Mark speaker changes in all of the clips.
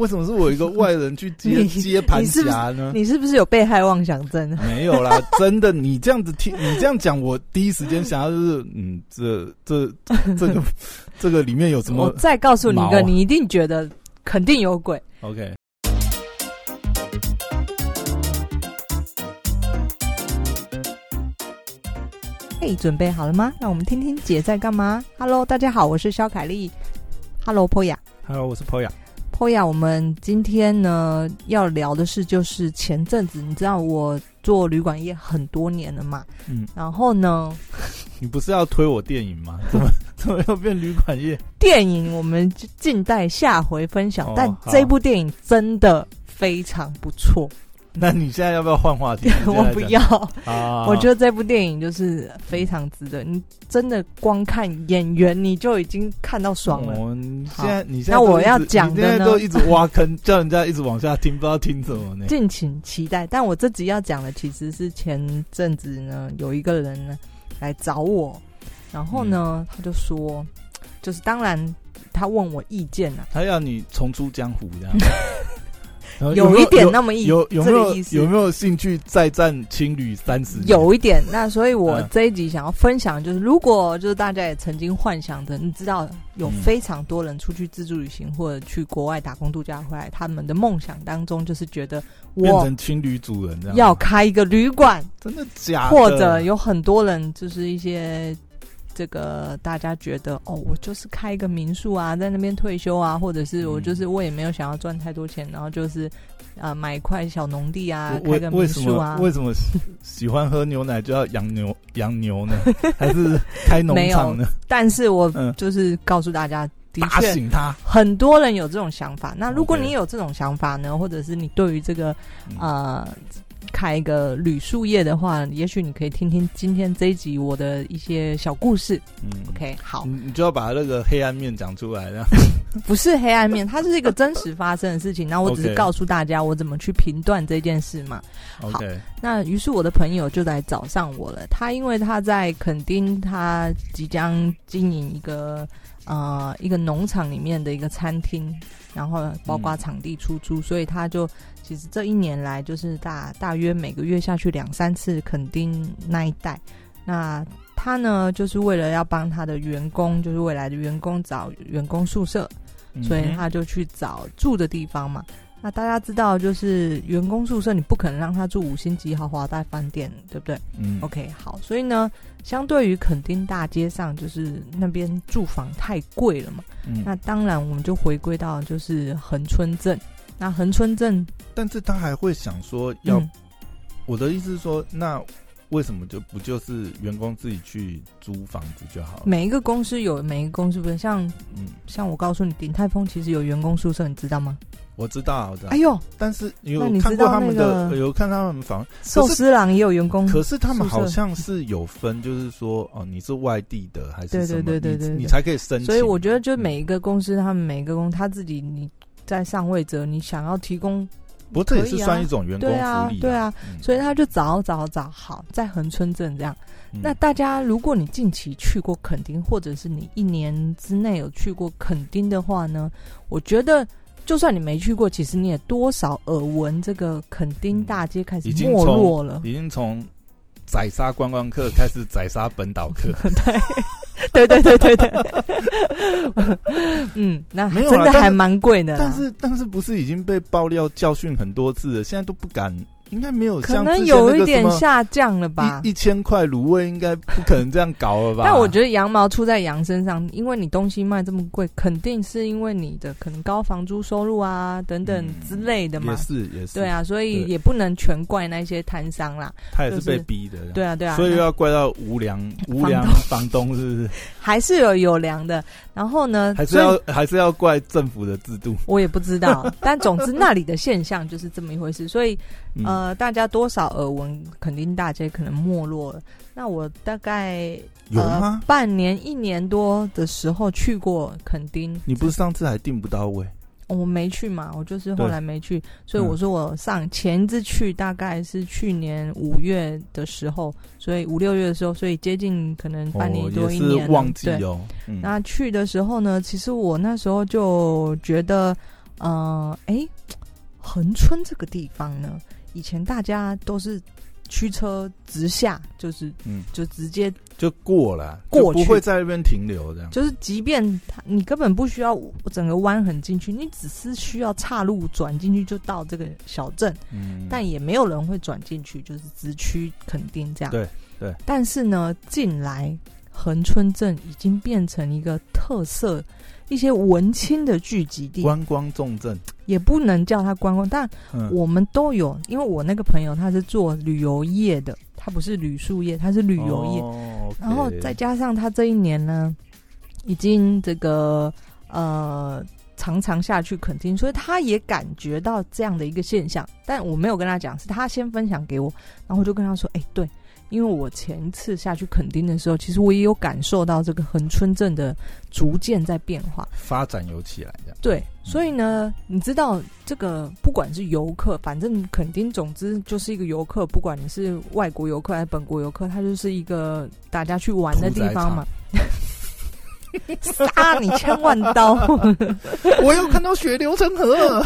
Speaker 1: 为什么是我一个外人去接
Speaker 2: 你
Speaker 1: 接盘
Speaker 2: 你是不是
Speaker 1: 侠呢？
Speaker 2: 你是不是有被害妄想症？
Speaker 1: 没有啦，真的，你这样子听，你这样讲，我第一时间想到就是，嗯，这这这个 这个里面有什么我
Speaker 2: 再告诉你一个，你一定觉得肯定有鬼。
Speaker 1: ？OK，
Speaker 2: 嘿，准备好了吗？让我们听听姐在干嘛。Hello，大家好，我是肖凯丽。Hello，波雅。
Speaker 1: Hello，我是。
Speaker 2: 波雅，我们今天呢要聊的是，就是前阵子你知道我做旅馆业很多年了嘛，
Speaker 1: 嗯，
Speaker 2: 然后呢，
Speaker 1: 你不是要推我电影吗？怎么怎么又变旅馆业？
Speaker 2: 电影我们就静待下回分享。但这部电影真的非常不错，
Speaker 1: 那你现在要不要换话题？
Speaker 2: 我不要。
Speaker 1: 啊！
Speaker 2: 我觉得这部电影就是非常值得，你真的光看演员你就已经看到爽了。
Speaker 1: 现在你现在
Speaker 2: 那我要讲的
Speaker 1: 你现在
Speaker 2: 呢
Speaker 1: 都一直挖坑，叫人家一直往下听，不知道听什么呢？
Speaker 2: 敬请期待。但我这集要讲的其实是前阵子呢，有一个人呢来找我，然后呢、他就说，就是当然他问我意见啊，
Speaker 1: 他要你重出江湖这样。
Speaker 2: 有一点那么意
Speaker 1: 有有没有有没有兴趣再战青旅三十？
Speaker 2: 有一点。那所以我
Speaker 1: 嗯
Speaker 2: 这一集想要分享，就是如果就是大家也曾经幻想着，你知道有
Speaker 1: 嗯
Speaker 2: 非常多人出去自助旅行或者去国外打工度假回来，他们的梦想当中就是觉得
Speaker 1: 变
Speaker 2: 我
Speaker 1: 成青旅主人这样。
Speaker 2: 要开一个旅馆。
Speaker 1: 真的假的？
Speaker 2: 或者有很多人就是一些这个大家觉得哦，我就是开一个民宿啊，在那边退休啊，或者是我
Speaker 1: 嗯
Speaker 2: 就是我也没有想要赚太多钱，然后就是呃买一块小农地啊，
Speaker 1: 为
Speaker 2: 开个民
Speaker 1: 为什么
Speaker 2: 宿啊。
Speaker 1: 为什么喜喜欢喝牛奶就要养牛 养牛呢？还是开农场呢？
Speaker 2: 但是我
Speaker 1: 嗯
Speaker 2: 就是告诉大家，的
Speaker 1: 打
Speaker 2: 确
Speaker 1: 醒他。
Speaker 2: 很多人有这种想法。那如果你有这种想法呢，或者是你对于这个
Speaker 1: 嗯
Speaker 2: 呃开一个旅宿业的话，也许你可以听听今天这一集我的一些小故事。
Speaker 1: 嗯
Speaker 2: OK，好。
Speaker 1: 你你就要把那个黑暗面讲出来，这 样
Speaker 2: 不是黑暗面，它是一个真实发生的事情。那我 只是告诉大家我怎么去评断这件事嘛。
Speaker 1: OK。
Speaker 2: 那于是我的朋友就来找上我了。他因为他在垦丁，他即将经营一个呃一个农场里面的一个餐厅，然后包括场地出租，所以他就其实这一年来就是大大约每个月下去两三次垦丁那一带。那他呢，就是为了要帮他的员工，就是未来的员工找员工宿舍，所以
Speaker 1: 嗯
Speaker 2: 他就去找住的地方嘛。那大家知道，就是员工宿舍，你不可能让他住五星级豪华大饭店，对不对
Speaker 1: 嗯
Speaker 2: ？OK，好，所以呢，相对于垦丁大街上，就是那边住房太贵了嘛。
Speaker 1: 嗯
Speaker 2: 那当然，我们就回归到就是恒春镇。那横村镇，
Speaker 1: 但是他还会想说要，
Speaker 2: 嗯，
Speaker 1: 我的意思是说，那为什么就不就是员工自己去租房子就好了？
Speaker 2: 每一个公司有每一个公司不是像
Speaker 1: 嗯，
Speaker 2: 像我告诉你，鼎泰丰其实有员工宿舍，你知道吗？
Speaker 1: 我知道，我知道
Speaker 2: 哎。呦，
Speaker 1: 但是
Speaker 2: 那
Speaker 1: 有看过他们
Speaker 2: 那
Speaker 1: 的，有看他们房，
Speaker 2: 寿司郎也有员工，
Speaker 1: 可是他们好像是有分，就是说哦，你是外地的还是
Speaker 2: 对
Speaker 1: 什么，
Speaker 2: 对对对对对
Speaker 1: 你你才可以申请。
Speaker 2: 所以我觉得，就每一个公司，他们每一个公司他自己，你在上位者，你想要提供，
Speaker 1: 不过这也是算一种员工福
Speaker 2: 对啊
Speaker 1: 利，
Speaker 2: 对啊，
Speaker 1: 嗯
Speaker 2: 所以他就找找找好，在恒春镇这样。
Speaker 1: 嗯
Speaker 2: 那大家，如果你近期去过垦丁，或者是你一年之内有去过垦丁的话呢，我觉得。就算你没去过，其实你也多少耳闻这个垦丁大街开始没落了。
Speaker 1: 已经从宰杀观光客开始宰杀本岛客，
Speaker 2: 对对对对对对，嗯，那
Speaker 1: 没有
Speaker 2: 真的还蛮贵的啦。
Speaker 1: 但是但是不是已经被爆料教训很多次了？现在都不敢，应该没有
Speaker 2: 可能有一点下降了吧
Speaker 1: 一。一千块卤味，应该不可能这样搞了吧？
Speaker 2: 但我觉得羊毛出在羊身上，因为你东西卖这么贵，肯定是因为你的可能高房租收入啊等等
Speaker 1: 嗯
Speaker 2: 之类的嘛
Speaker 1: 也。是也是，
Speaker 2: 对，啊，所以也不能全怪那些摊商啦。
Speaker 1: 他也
Speaker 2: 是是
Speaker 1: 被逼的，
Speaker 2: 对啊，对啊，
Speaker 1: 所以
Speaker 2: 那
Speaker 1: 要怪到无良无良
Speaker 2: 房
Speaker 1: 房东是不是？
Speaker 2: 还是有有良的。然后呢，
Speaker 1: 还是要还是要怪政府的制度？
Speaker 2: 我也不知道，但总之那里的现象就是这么一回事。所以
Speaker 1: 嗯
Speaker 2: 呃，大家多少耳闻，肯丁大街可能没落了。那我大概
Speaker 1: 有吗
Speaker 2: 呃？半年一年多的时候去过垦丁，
Speaker 1: 你不是上次还订不到位？
Speaker 2: 哦我没去嘛，我就是后来没去，所以
Speaker 1: 嗯
Speaker 2: 我说我上前一次去大概是去年五月的时候，所以五六月的时候，所以接近可能半年
Speaker 1: 哦，
Speaker 2: 多一年对，
Speaker 1: 哦。嗯
Speaker 2: 那去的时候呢，其实我那时候就觉得，呃，哎，恒春这个地方呢，以前大家都是驱车直下，就是
Speaker 1: 嗯，
Speaker 2: 就直接
Speaker 1: 就过了，
Speaker 2: 过
Speaker 1: 不会在那边停留这样。
Speaker 2: 就是，即便它你根本不需要整个弯很进去，你只是需要岔路转进去就到这个小镇，
Speaker 1: 嗯，
Speaker 2: 但也没有人会转进去，就是直驱肯定这样。
Speaker 1: 对对。
Speaker 2: 但是呢，近来恒春镇已经变成一个特色，一些文青的聚集地，
Speaker 1: 观光重镇，
Speaker 2: 也不能叫他观光，但
Speaker 1: 嗯，
Speaker 2: 我们都有。因为我那个朋友他是做旅游业的，他不是旅宿业，他是旅游业。
Speaker 1: 哦
Speaker 2: 然后再加上他这一年呢，已经这个呃常常下去垦丁，所以他也感觉到这样的一个现象。但我没有跟他讲，是他先分享给我，然后我就跟他说：“哎、对，因为我前一次下去垦丁的时候，其实我也有感受到这个恒春镇的逐渐在变化。
Speaker 1: 发展有起来这样。
Speaker 2: 对，所以呢，你知道这个不管是游客，反正垦丁，总之就是一个游客，不管你是外国游客还是本国游客，它就是一个大家去玩的地方嘛。杀你千万刀，
Speaker 1: 我又看到血流成河。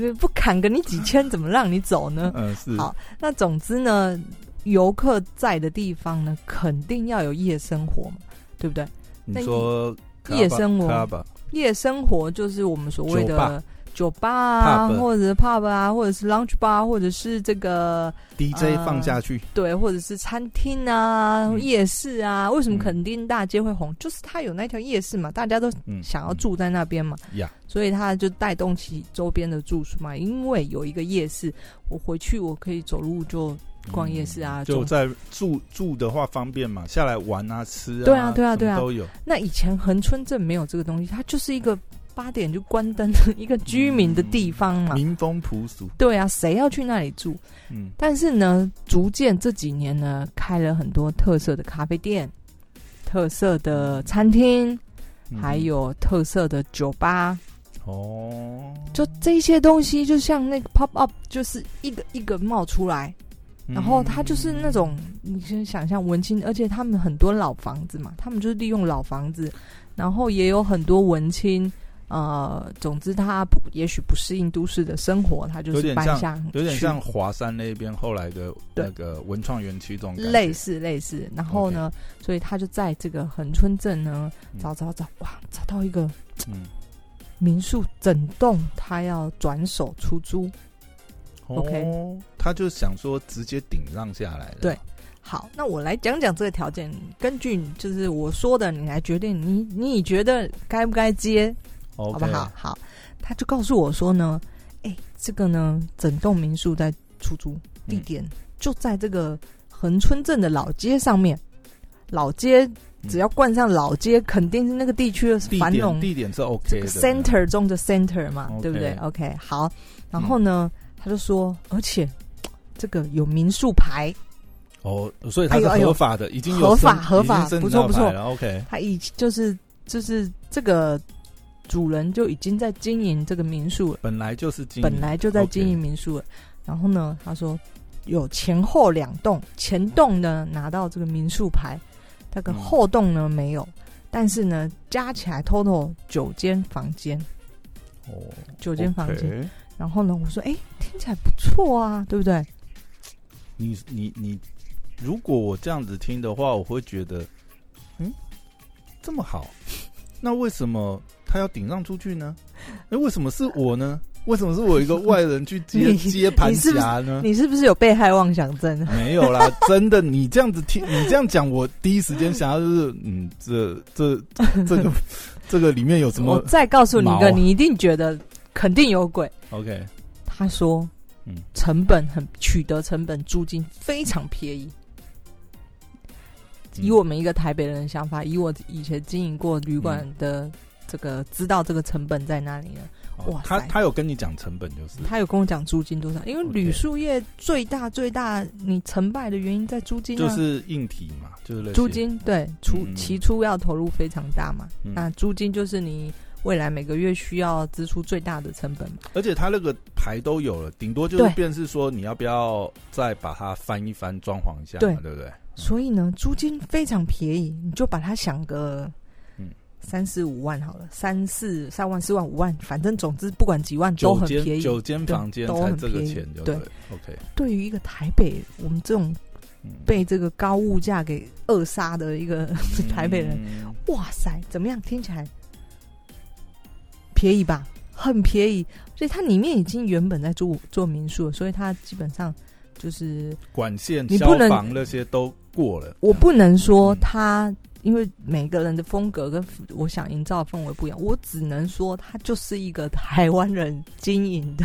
Speaker 2: 不砍个你几千，怎么让你走呢？
Speaker 1: 嗯，是。
Speaker 2: 好那总之呢，游客在的地方呢，肯定要有夜生活嘛，对不对？
Speaker 1: 你说
Speaker 2: 夜生活夜生活就是我们所谓的酒吧啊，或者是 pub 啊，或者是 lounge bar，或者是这个
Speaker 1: DJ
Speaker 2: 呃
Speaker 1: 放下去，
Speaker 2: 对，或者是餐厅啊、
Speaker 1: 嗯
Speaker 2: 夜市啊。为什么
Speaker 1: 嗯
Speaker 2: 垦丁大街会红？就是它有那条夜市嘛，大家都
Speaker 1: 嗯，
Speaker 2: 想要住在那边嘛，
Speaker 1: 呀，
Speaker 2: 所以它就带动起周边的住宿嘛。因为有一个夜市，我回去我可以走路就逛夜市啊。中
Speaker 1: 就在住住的话方便嘛，下来玩啊、吃啊，
Speaker 2: 对啊对啊对啊
Speaker 1: 都有。
Speaker 2: 那以前恒春镇没有这个东西，它就是一个八点就关灯的一个居民的地方嘛。
Speaker 1: 民风朴素，
Speaker 2: 对啊，谁要去那里住？
Speaker 1: 嗯，
Speaker 2: 但是呢，逐渐这几年呢，开了很多特色的咖啡店、特色的餐厅，
Speaker 1: 嗯
Speaker 2: 还有特色的酒吧。
Speaker 1: 哦，
Speaker 2: 就这些东西，就像那个 pop up，就是一个一个冒出来。然后它就是那种，你先想象文青，而且他们很多老房子嘛，他们就是利用老房子，然后也有很多文青。呃，总之他不也许不适应都市的生活，他就是搬下去
Speaker 1: 有点像华山那边后来的那个文创园区这种
Speaker 2: 类似类似，然后呢所以他就在这个恒春镇呢
Speaker 1: 嗯
Speaker 2: 找找找，哇，找到一个
Speaker 1: 嗯
Speaker 2: 民宿整栋，他要转手出租。OK
Speaker 1: 哦，他就想说直接顶让下来了，
Speaker 2: 对。好，那我来讲讲这个条件，根据就是我说的，你来决定你你觉得该不该接？好不好？好，他就告诉我说呢，哎、这个呢，整栋民宿在出租，地点就在这个恒春镇的老街上面，老街只要冠上老街，肯定是那个地区的繁荣
Speaker 1: 地点是 OK
Speaker 2: 这个
Speaker 1: 的。
Speaker 2: center 中的 center 嘛对不对？OK，好，然后呢，他就说，而且这个有民宿牌，
Speaker 1: 哦，所以它是合法的，已经有
Speaker 2: 合法合法不错不错
Speaker 1: ，OK，
Speaker 2: 他已就是就是这个主人就已经在经营这个民宿了，
Speaker 1: 本来就是经营
Speaker 2: 本来就在经营民宿了。然后呢，他说有前后两栋，前栋呢拿到这个民宿牌，那个
Speaker 1: 嗯
Speaker 2: 后栋呢没有，但是呢加起来 total 九间房间，
Speaker 1: 哦，
Speaker 2: 九间房间。然后呢，我说哎、听起来不错啊，对不对？
Speaker 1: 你你你，如果我这样子听的话，我会觉得，嗯，这么好，那为什么他要顶让出去呢？那为什么是我呢？为什么是我一个外人去接 接盘
Speaker 2: 你是是
Speaker 1: 侠呢？
Speaker 2: 你是不是有被害妄想症？
Speaker 1: 没有啦，真的，你这样子听，你这样讲，我第一时间想要就是，嗯，这这这个 这个里面有什么我
Speaker 2: 再告诉你一个，你一定觉得肯定有鬼。
Speaker 1: ？OK，
Speaker 2: 他说，
Speaker 1: 嗯。
Speaker 2: 成本很取得成本租金非常便宜。以我们一个台北人的想法，以我以前经营过旅馆的这个，知道这个成本在哪里呢？
Speaker 1: 哦
Speaker 2: 哇塞。
Speaker 1: 他他有跟你讲成本就是，
Speaker 2: 他有跟我讲租金多少，因为旅宿业最大最大你成败的原因在租金啊，
Speaker 1: 就是硬体嘛，就是类
Speaker 2: 租，金对出
Speaker 1: 嗯。
Speaker 2: 起初要投入非常大嘛，
Speaker 1: 嗯。
Speaker 2: 那租金就是你未来每个月需要支出最大的成本。
Speaker 1: 而且他那个牌都有了，顶多就是
Speaker 2: 对
Speaker 1: 便是说你要不要再把它翻一翻，装潢一下嘛，
Speaker 2: 对
Speaker 1: 对不对？
Speaker 2: 所以呢，租金非常便宜，你就把它想个
Speaker 1: 嗯
Speaker 2: 三四五万好了，三四三万四万五万，反正总之不管几万都很便宜。
Speaker 1: 九间房间才
Speaker 2: 都很
Speaker 1: 这个
Speaker 2: 便宜对
Speaker 1: 了 OK，
Speaker 2: 对于一个台北我们这种
Speaker 1: 嗯
Speaker 2: 被这个高物价给扼杀的一个 台北人，
Speaker 1: 嗯
Speaker 2: 哇塞，怎么样？听起来便宜吧？很便宜，所以它里面已经原本在做做民宿，所以它基本上就是
Speaker 1: 管线、消
Speaker 2: 你不能
Speaker 1: 防那些都过了。
Speaker 2: 我不能说
Speaker 1: 嗯。
Speaker 2: 它，因为每个人的风格跟我想营造的氛围不一样，我只能说它就是一个台湾人经营的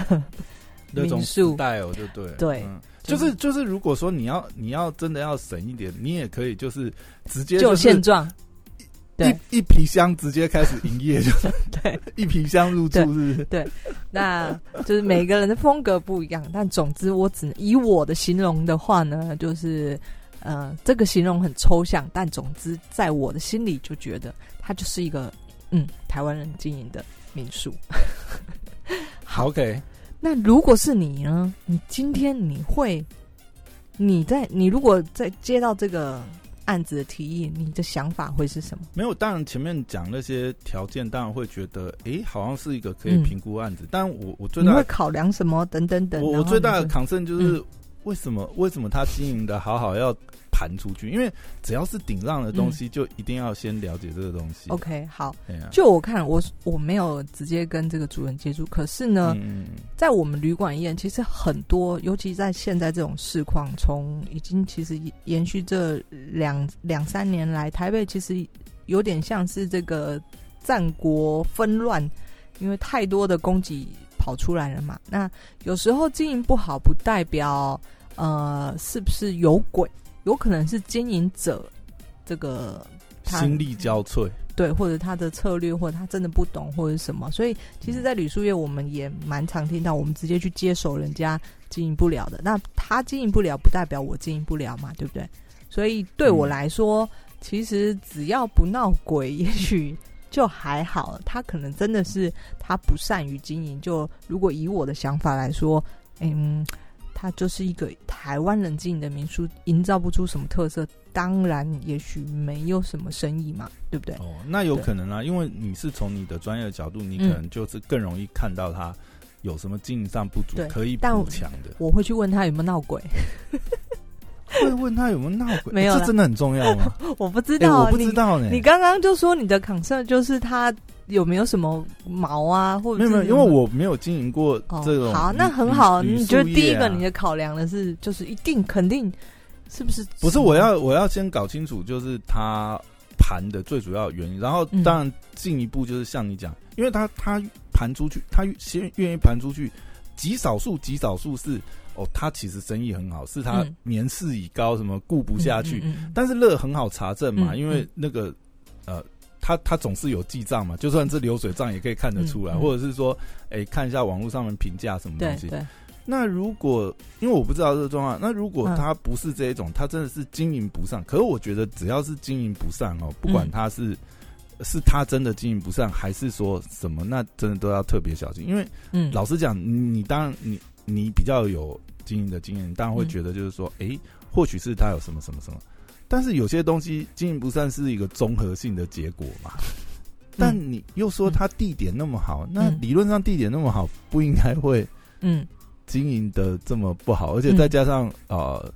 Speaker 1: 那种
Speaker 2: 民宿。
Speaker 1: style 就对。了，
Speaker 2: 对
Speaker 1: 嗯。
Speaker 2: 就
Speaker 1: 就是就是，如果说你要你要真的要省一点，你也可以就是直接
Speaker 2: 就是现状，对
Speaker 1: 一一皮箱直接开始营业，就
Speaker 2: 对。
Speaker 1: 一皮箱入住，是不对？
Speaker 2: 那就是每个人的风格不一样，但总之我只能以我的形容的话呢，就是呃，这个形容很抽象，但总之在我的心里就觉得它就是一个嗯台湾人经营的民宿。
Speaker 1: 好 OK，
Speaker 2: 那如果是你呢？你今天你会你在你如果在接到这个案子的提议，你的想法会是什么？
Speaker 1: 没有，当然前面讲那些条件，当然会觉得，诶，好像是一个可以
Speaker 2: 嗯
Speaker 1: 评估案子。但我我最大的
Speaker 2: 会考量什么？等等等。
Speaker 1: 我我最大的
Speaker 2: 你就
Speaker 1: concern 就是为什么为什么他经营的好好要盘出去？因为只要是顶让的东西，就一定要先了解这个东西。
Speaker 2: OK 好。就我看，我我没有直接跟这个主人接触，可是呢，在我们旅馆业，其实很多，尤其在现在这种市况，从已经其实延续这两两三年来，台北其实有点像是这个战国纷乱，因为太多的供给跑出来了嘛。那有时候经营不好，不代表呃是不是有鬼，有可能是经营者这个他
Speaker 1: 心力交瘁。
Speaker 2: 对，或者他的策略，或者他真的不懂，或者什么，所以其实，在旅宿业，我们也蛮常听到，我们直接去接手人家经营不了的。那他经营不了，不代表我经营不了嘛，对不对？所以对我
Speaker 1: 嗯
Speaker 2: 来说，其实只要不闹鬼，也许就还好。他可能真的是他不善于经营。就如果以我的想法来说，嗯，他就是一个台湾人经营的民宿，营造不出什么特色，当然也许没有什么生意嘛，对不对？
Speaker 1: 哦，那有可能啊，因为你是从你的专业的角度，你可
Speaker 2: 嗯
Speaker 1: 能就是更容易看到它有什么经营上不足
Speaker 2: 对，
Speaker 1: 可以
Speaker 2: 但
Speaker 1: 补强的。
Speaker 2: 我会去问他有没有闹鬼，
Speaker 1: 会问他有没有闹鬼，
Speaker 2: 没有啦
Speaker 1: 这真的很重要吗？
Speaker 2: 我不知
Speaker 1: 哎，
Speaker 2: 道，
Speaker 1: 我不知道呢。
Speaker 2: 你。你刚刚就说你的 concern 就是他有没有什么毛啊，或者
Speaker 1: 没有没有，因为我没有经营过
Speaker 2: 哦
Speaker 1: 这种旅。
Speaker 2: 好，那很好。
Speaker 1: 旅
Speaker 2: 你觉得第一个你的考量的是，就是一定肯定是不是？
Speaker 1: 不是我要我要先搞清楚，就是他盘的最主要的原因，然后
Speaker 2: 嗯
Speaker 1: 当然进一步就是像你讲，因为他他盘出去，他先愿意盘出去，极少数极少数是哦，他其实生意很好，是他
Speaker 2: 嗯。
Speaker 1: 年事已高，什么顾不下去，但是乐很好查证嘛，
Speaker 2: 嗯
Speaker 1: 因为
Speaker 2: 嗯。
Speaker 1: 那个呃，他他总是有记账嘛，就算是流水账也可以看得出来，
Speaker 2: 嗯嗯
Speaker 1: 或者是说，哎、看一下网络上面评价什么东西。那如果因为我不知道这个状况，那如果
Speaker 2: 嗯。
Speaker 1: 他不是这一种，他真的是经营不善，可是我觉得只要是经营不善哦，不管
Speaker 2: 嗯。
Speaker 1: 他是。是他真的经营不善，还是说什么？那真的都要特别小心，因为
Speaker 2: 嗯，
Speaker 1: 老实讲，你你当然你你比较有经营的经验，你当然会
Speaker 2: 嗯。
Speaker 1: 觉得就是说，诶，或许是他有什么什么什么，但是有些东西经营不善是一个综合性的结果嘛。但你又说他地点那么好，那
Speaker 2: 嗯。
Speaker 1: 理论上地点那么好，不应该会
Speaker 2: 嗯。
Speaker 1: 经营的这么不好，而且再加上、呃，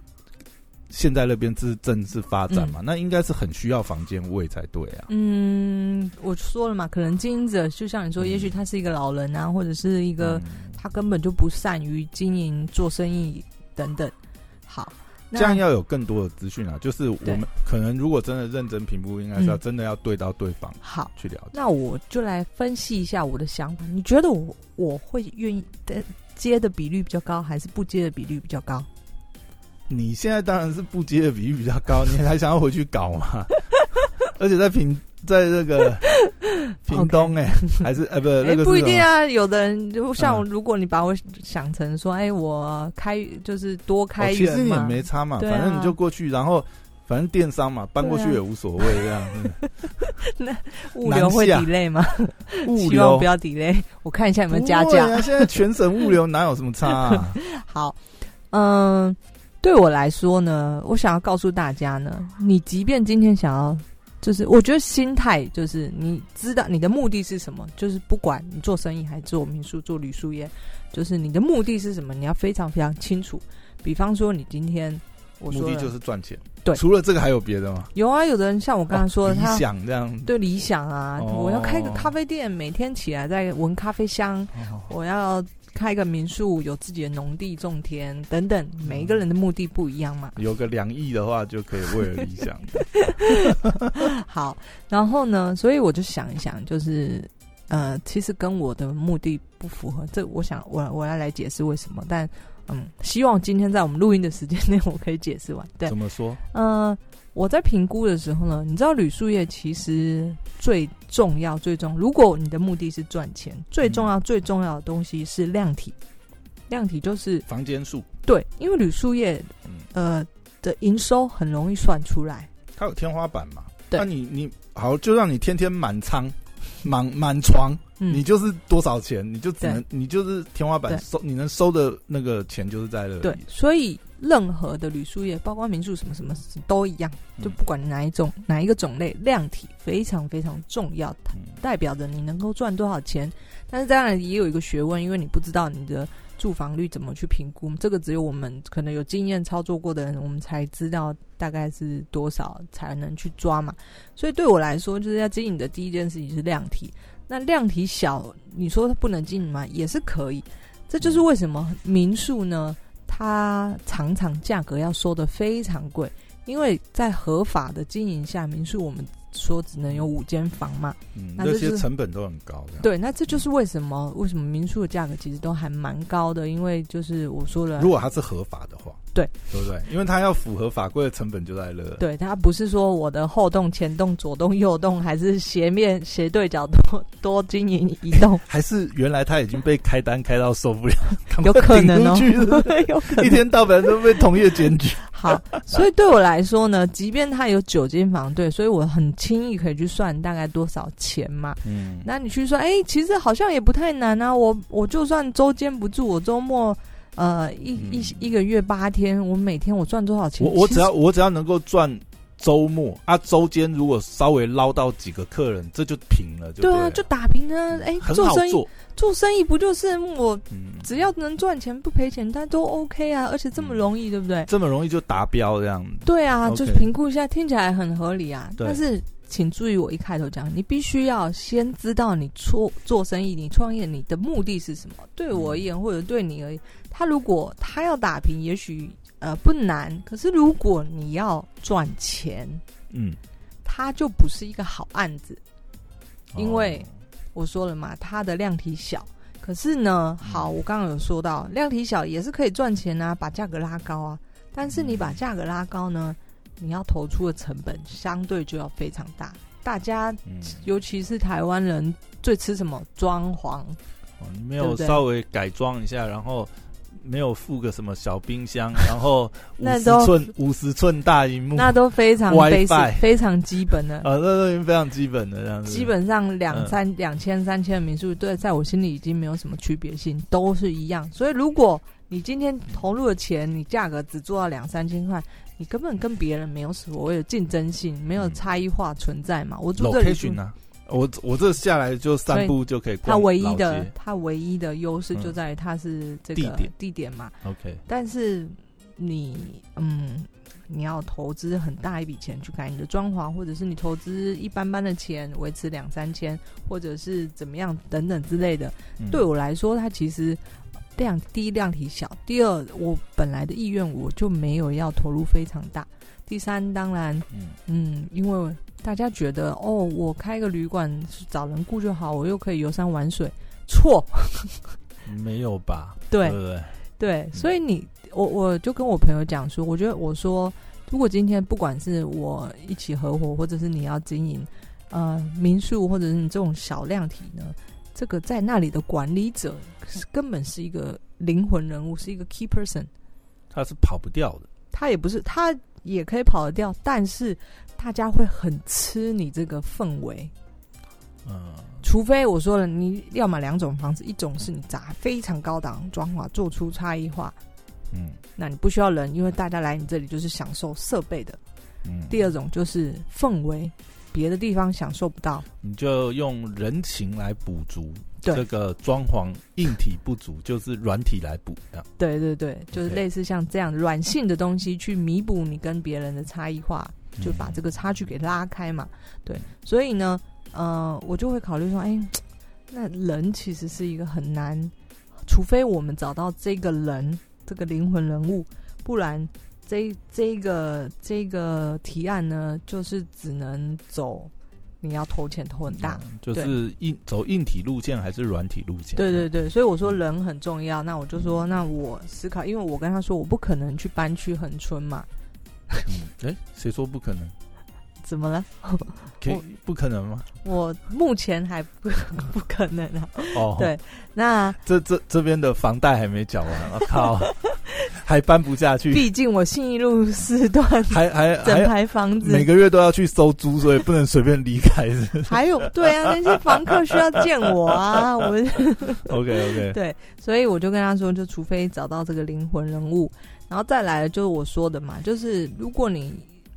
Speaker 1: 现在那边是正式发展嘛，那应该是很需要房间位才对啊。
Speaker 2: 嗯，我说了嘛，可能经营者就像你说，
Speaker 1: 嗯
Speaker 2: 也许他是一个老人啊，或者是一个
Speaker 1: 嗯
Speaker 2: 他根本就不善于经营、做生意等等。好，那
Speaker 1: 这样要有更多的资讯啊，就是我们可能如果真的认真评估，应该是要
Speaker 2: 嗯
Speaker 1: 真的要对到对方
Speaker 2: 好。
Speaker 1: 去了解。
Speaker 2: 那我就来分析一下我的想法。你觉得我我会愿意的接的比率比较高，还是不接的比率比较高？
Speaker 1: 你现在当然是不接的比例比较高，你还想要回去搞吗？而且在屏，在这个 屏东哎、还是呃不
Speaker 2: 不一定啊。有的人就像如果你把我想成说，哎、我开就是多开
Speaker 1: 哦，其实也，没差嘛，
Speaker 2: 啊
Speaker 1: 反正你就过去，然后反正电商嘛，搬过去也无所谓这样。那
Speaker 2: 物流会 delay 吗？
Speaker 1: 物流
Speaker 2: 希望不要 delay。我看一下有没有加价。
Speaker 1: 啊，现在全省物流哪有什么差啊？
Speaker 2: 好，嗯，对我来说呢，我想要告诉大家呢，你即便今天想要就是我觉得心态就是你知道你的目的是什么，就是不管你做生意还是做民宿、做旅宿业，就是你的目的是什么，你要非常非常清楚。比方说，你今天我说
Speaker 1: 目的就是赚钱。
Speaker 2: 对
Speaker 1: 除了这个还有别的吗？
Speaker 2: 有啊，有的人像我刚才说的，他
Speaker 1: 想这样。
Speaker 2: 对理想啊，
Speaker 1: 哦
Speaker 2: 我要开个咖啡店，每天起来在闻咖啡香，
Speaker 1: 哦
Speaker 2: 我要开个民宿，有自己的农地种田等等，每一个人的目的不一样嘛。
Speaker 1: 有个两亿的话，就可以为了理想。
Speaker 2: 好，然后呢，所以我就想一想，就是呃，其实跟我的目的不符合。这我想我我要来解释为什么，但嗯，希望今天在我们录音的时间内，我可以解释完。对
Speaker 1: 怎，么说？
Speaker 2: 呃，我在评估的时候呢，你知道铝树业其实最重要、最重，如果你的目的是赚钱，最重要、最重要的东西是量体。量体就是
Speaker 1: 房间数，
Speaker 2: 对，因为铝树业
Speaker 1: 嗯，
Speaker 2: 呃的营收很容易算出来。
Speaker 1: 它有天花板嘛？
Speaker 2: 对
Speaker 1: 那你你好，就让你天天满仓、满满床，
Speaker 2: 嗯，
Speaker 1: 你就是多少钱，你就只能你就是天花板收，你能收的那个钱就是在那里。
Speaker 2: 对，所以任何的旅宿业，包括民宿什么什么都一样，就
Speaker 1: 嗯
Speaker 2: 不管哪一种哪一个种类，量体非常非常重要，它
Speaker 1: 嗯。
Speaker 2: 代表着你能够赚多少钱。但是当然也有一个学问，因为你不知道你的住房率怎么去评估，这个只有我们可能有经验操作过的人，我们才知道大概是多少才能去抓嘛。所以对我来说，就是要经营的第一件事情是量体。那量体小，你说它不能经营吗？也是可以。这就是为什么民宿呢，它常常价格要收的非常贵，因为在合法的经营下，民宿我们说只能有五间房嘛。
Speaker 1: 嗯，那
Speaker 2: 这是
Speaker 1: 成本都很高的。
Speaker 2: 对，那这就是为什么为什么民宿的价格其实都还蛮高的，因为就是我说了
Speaker 1: 如，果它是合法的话，
Speaker 2: 对
Speaker 1: 对不对？因为它要符合法规的成本就在那。
Speaker 2: 对，它不是说我的后洞、前洞、左洞、右洞，还是斜面、斜对角多 多经营移动，
Speaker 1: 还是原来他已经被开单开到受不了，
Speaker 2: 有可能哦
Speaker 1: 顶出去是不是，
Speaker 2: 有可能
Speaker 1: 一天到晚都被同业检举。
Speaker 2: 好，所以对我来说呢，即便它有九间房，对，所以我很轻易可以去算大概多少钱嘛。
Speaker 1: 嗯，
Speaker 2: 那你去说，哎、其实好像也不太难啊。我我就算周间不住，我周末呃一一
Speaker 1: 嗯
Speaker 2: 一个月八天，我每天我赚多少钱？
Speaker 1: 我我只要我只要能够赚周末啊，周间如果稍微捞到几个客人，这就平了，就
Speaker 2: 对啊，就打平啊。哎、
Speaker 1: 很
Speaker 2: 做生意
Speaker 1: 做。
Speaker 2: 生意不就是我
Speaker 1: 嗯，
Speaker 2: 只要能赚钱不赔钱，它都 OK 啊，而且这么
Speaker 1: 嗯
Speaker 2: 做对不对？
Speaker 1: 这么容易就达标这样。
Speaker 2: 对啊就是评估一下，听起来很合理啊。但是请注意，我一开头讲，你必须要先知道你做做生意、你创业，你的目的是什么。对我而言，或者对你而言，他如果他要打平，也许呃不难。可是如果你要赚钱，
Speaker 1: 嗯，
Speaker 2: 他就不是一个好案子。因为
Speaker 1: 哦
Speaker 2: 我说了嘛，它的量体小。可是呢，好，我刚刚有说到，量体小也是可以赚钱啊，把价格拉高啊。但是你把价格拉高呢，你要投出的成本相对就要非常大。大家，
Speaker 1: 嗯，
Speaker 2: 尤其是台湾人，最吃什么装潢？
Speaker 1: 哦你没有稍微改装一下，然后没有附个什么小冰箱，然后五十寸五十寸大荧幕，
Speaker 2: 那都非常 basic，非常基本的。
Speaker 1: 啊，那都已经非常基本的这样子。
Speaker 2: 基本上两
Speaker 1: 嗯
Speaker 2: 三两千三千的民宿，对，在我心里已经没有什么区别性，都是一样。所以如果你今天投入的钱，你价格只做到两三千块，你根本跟别人没有所谓的竞争性，没有
Speaker 1: 嗯
Speaker 2: 差异化存在嘛。我住这里住
Speaker 1: location 呢？我我这下来就散步就可以
Speaker 2: 它唯一的
Speaker 1: 街
Speaker 2: 它唯一的优势就
Speaker 1: 嗯
Speaker 2: 在于它是这个
Speaker 1: 地点
Speaker 2: 地点嘛。
Speaker 1: OK，
Speaker 2: 但是你嗯，你要投资很大一笔钱去改你的装潢，或者是你投资一般般的钱维持两三千，或者是怎么样等等之类的。
Speaker 1: 嗯
Speaker 2: 对我来说，它其实量第一量体小，第二我本来的意愿我就没有要投入非常大，第三当然
Speaker 1: 嗯
Speaker 2: 嗯，因为大家觉得哦，我开个旅馆找人雇就好，我又可以游山玩水，错，
Speaker 1: 没有吧？
Speaker 2: 对
Speaker 1: 对不对？
Speaker 2: 对，所以你我我就跟我朋友讲说，我觉得我说，如果今天不管是我一起合伙，或者是你要经营呃民宿，或者是你这种小量体呢，这个在那里的管理者是根本是一个灵魂人物，是一个 key person。
Speaker 1: 他是跑不掉的。
Speaker 2: 他也不是，他也可以跑得掉，但是大家会很吃你这个氛围。
Speaker 1: 嗯，
Speaker 2: 除非我说了，你要么两种方式，一种是你砸非常高档装潢，做出差异化，
Speaker 1: 嗯
Speaker 2: 那你不需要人，因为大家来你这里就是享受设备的。
Speaker 1: 嗯。
Speaker 2: 第二种就是氛围，别的地方享受不到。
Speaker 1: 你就用人情来补足这个装潢硬体不足，就是软体来补的。
Speaker 2: 对对对，就是类似像这样软性的东西去弥补你跟别人的差异化，就把这个差距给拉开嘛。对，所以呢，呃，我就会考虑说，哎，那人其实是一个很难，除非我们找到这个人，这个灵魂人物，不然这这个这个提案呢，就是只能走你要投钱投很大。
Speaker 1: 嗯就是硬走硬体路线还是软体路线？
Speaker 2: 对对对，所以我说人很重要。那我就说，那我思考，因为我跟他说，我不可能去搬去恒春嘛，
Speaker 1: 嗯，哎，谁说不可能？
Speaker 2: 怎么了？
Speaker 1: 可以不可能吗？
Speaker 2: 我目前还不 不可能啊。
Speaker 1: 哦，
Speaker 2: 对，那
Speaker 1: 这这这边的房贷还没缴完，我、靠，还搬不下去，
Speaker 2: 毕竟我信义路四段
Speaker 1: 还还
Speaker 2: 整排房子
Speaker 1: 每，个月都要去收租，所以不能随便离开。
Speaker 2: 还有对啊，那些房客需要见我啊，我
Speaker 1: OK OK，
Speaker 2: 对，所以我就跟他说，就除非找到这个灵魂人物，然后再来就是我说的嘛，就是如果你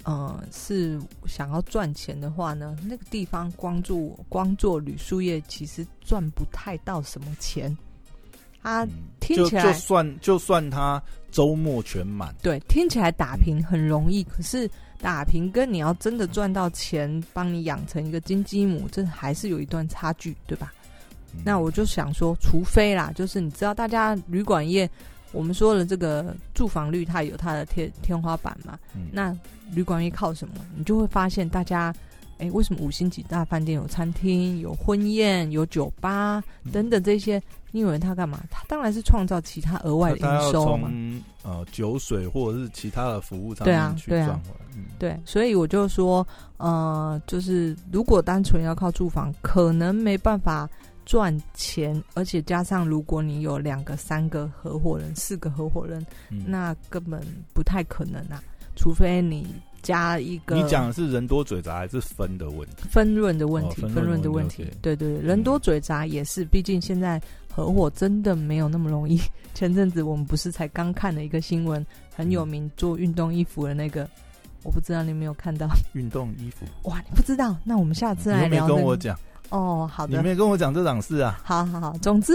Speaker 2: 呃是想要赚钱的话呢，那个地方光做光做铝塑业其实赚不太到什么钱。它
Speaker 1: 嗯就
Speaker 2: 听起来
Speaker 1: 就算就算他周末全满，
Speaker 2: 对听起来打平很容易，可是打平跟你要真的赚到钱，帮你养成一个金鸡母，这还是有一段差距，对吧？
Speaker 1: 嗯
Speaker 2: 那我就想说，除非啦，就是你知道，大家旅馆业，我们说了这个住房率，它有它的天天花板嘛。
Speaker 1: 嗯
Speaker 2: 那旅馆业靠什么？你就会发现，大家，哎，为什么五星级大饭店有餐厅、有婚宴、有酒吧
Speaker 1: 嗯
Speaker 2: 等等这些？你以为他干嘛？他当然是创造其他额外的营收嘛。
Speaker 1: 呃酒水或者是其他的服务上
Speaker 2: 对啊
Speaker 1: 面去
Speaker 2: 对啊
Speaker 1: 赚回来。嗯
Speaker 2: 对，所以我就说，呃，就是如果单纯要靠住房，可能没办法赚钱，而且加上如果你有两个、三个合伙人、四个合伙人，
Speaker 1: 嗯
Speaker 2: 那根本不太可能啊，除非你加一个
Speaker 1: 你讲的是人多嘴杂还是分的问题？
Speaker 2: 分润的问题，
Speaker 1: 哦分润
Speaker 2: 的
Speaker 1: 的问题
Speaker 2: 对对对，人多嘴杂也是，毕竟现在合伙真的没有那么容易。前阵子我们不是才刚看了一个新闻，很有名做运动衣服的那个，我不知道你有没有看到？
Speaker 1: 运动衣服，
Speaker 2: 哇，你不知道？那我们下次来聊、那个
Speaker 1: 跟我讲，
Speaker 2: 哦，好的，
Speaker 1: 你没跟我讲这档事啊？
Speaker 2: 好好好。总之，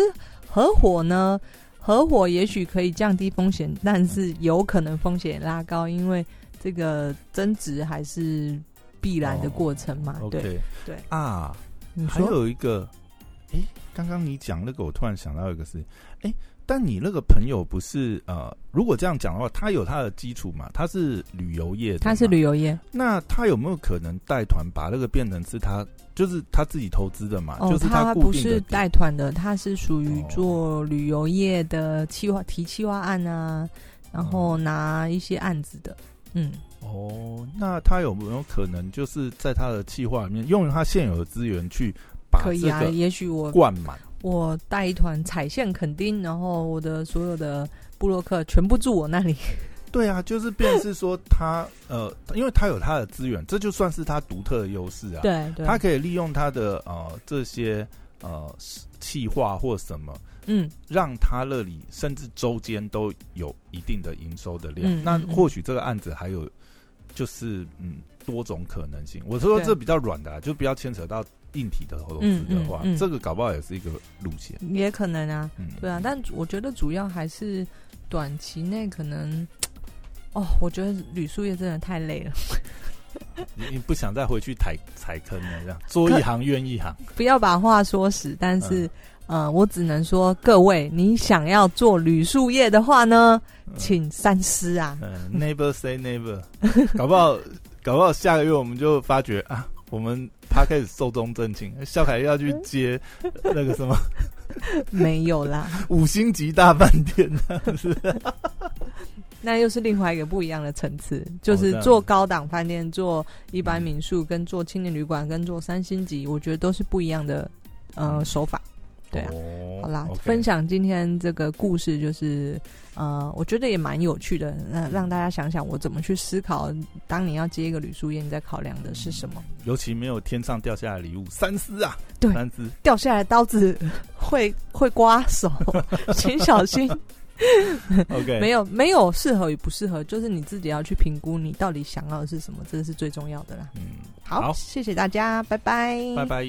Speaker 2: 合伙呢，合伙也许可以降低风险，但是有可能风险拉高，因为这个增值还是必然的过程嘛。对对
Speaker 1: 啊，还有一个，哎，刚刚你讲那个，我突然想到一个事，哎，但你那个朋友不是呃，如果这样讲的话，他有他的基础嘛，他是旅游业的，
Speaker 2: 他是，旅游业，
Speaker 1: 那他有没有可能带团把那个变成是他，就是他自己投资的嘛？
Speaker 2: 哦，
Speaker 1: 就是
Speaker 2: 他不是带团的，他是属于
Speaker 1: 哦
Speaker 2: 做旅游业的企划提企划案啊，然后拿一些案子的。嗯，
Speaker 1: 哦，那他有没有可能就是在他的计划里面用他现有的资源去把这个
Speaker 2: 也许我
Speaker 1: 灌满？
Speaker 2: 我带一团踩线垦丁，然后我的所有的布洛克全部住我那里。
Speaker 1: 对啊，就是便是说他呃，因为他有他的资源，这就算是他独特的优势啊。，
Speaker 2: 对对，
Speaker 1: 他可以利用他的呃这些呃气化或什么，
Speaker 2: 嗯
Speaker 1: 让他那里甚至周间都有一定的营收的量。那或许这个案子还有就是嗯多种可能性。我说这比较软的、啊，就不要牵扯到硬体的投资的话，
Speaker 2: 嗯嗯嗯
Speaker 1: 这个搞不好也是一个路线。
Speaker 2: 也可能啊，
Speaker 1: 嗯，
Speaker 2: 对啊，但我觉得主要还是短期内可能。哦，我觉得铝塑业真的太累了，
Speaker 1: 你你不想再回去踩踩坑了，这样做一行怨一行。
Speaker 2: 不要把话说死。但是，
Speaker 1: 嗯
Speaker 2: 呃，我只能说，各位，你想要做铝塑业的话呢，
Speaker 1: 嗯
Speaker 2: 请三思啊。
Speaker 1: 嗯，never say never，搞不好搞不好下个月我们就发觉啊，我们他开始寿终正寝，笑凯要去接那个什么
Speaker 2: 没有啦，
Speaker 1: 五星级大饭店，是。
Speaker 2: 那又是另外一个不一样的层次，就是做高档饭店、做一般民宿、跟做青年旅馆、跟做三星级，我觉得都是不一样的呃
Speaker 1: 嗯。
Speaker 2: 手法。对啊，
Speaker 1: 哦
Speaker 2: 好啦分享今天这个故事，就是呃，我觉得也蛮有趣的，那让大家想想我怎么去思考，当你要接一个旅宿业，你在考量的是什么？
Speaker 1: 尤其没有天上掉下来的礼物，三思啊，
Speaker 2: 对
Speaker 1: 三思。
Speaker 2: 掉下来刀子会 会刮手，请小心。
Speaker 1: OK，
Speaker 2: 没有没有适合与不适合，就是你自己要去评估你到底想要的是什么，这是最重要的啦。
Speaker 1: 嗯，
Speaker 2: 好，
Speaker 1: 好
Speaker 2: 谢谢大家，拜拜，
Speaker 1: 拜拜。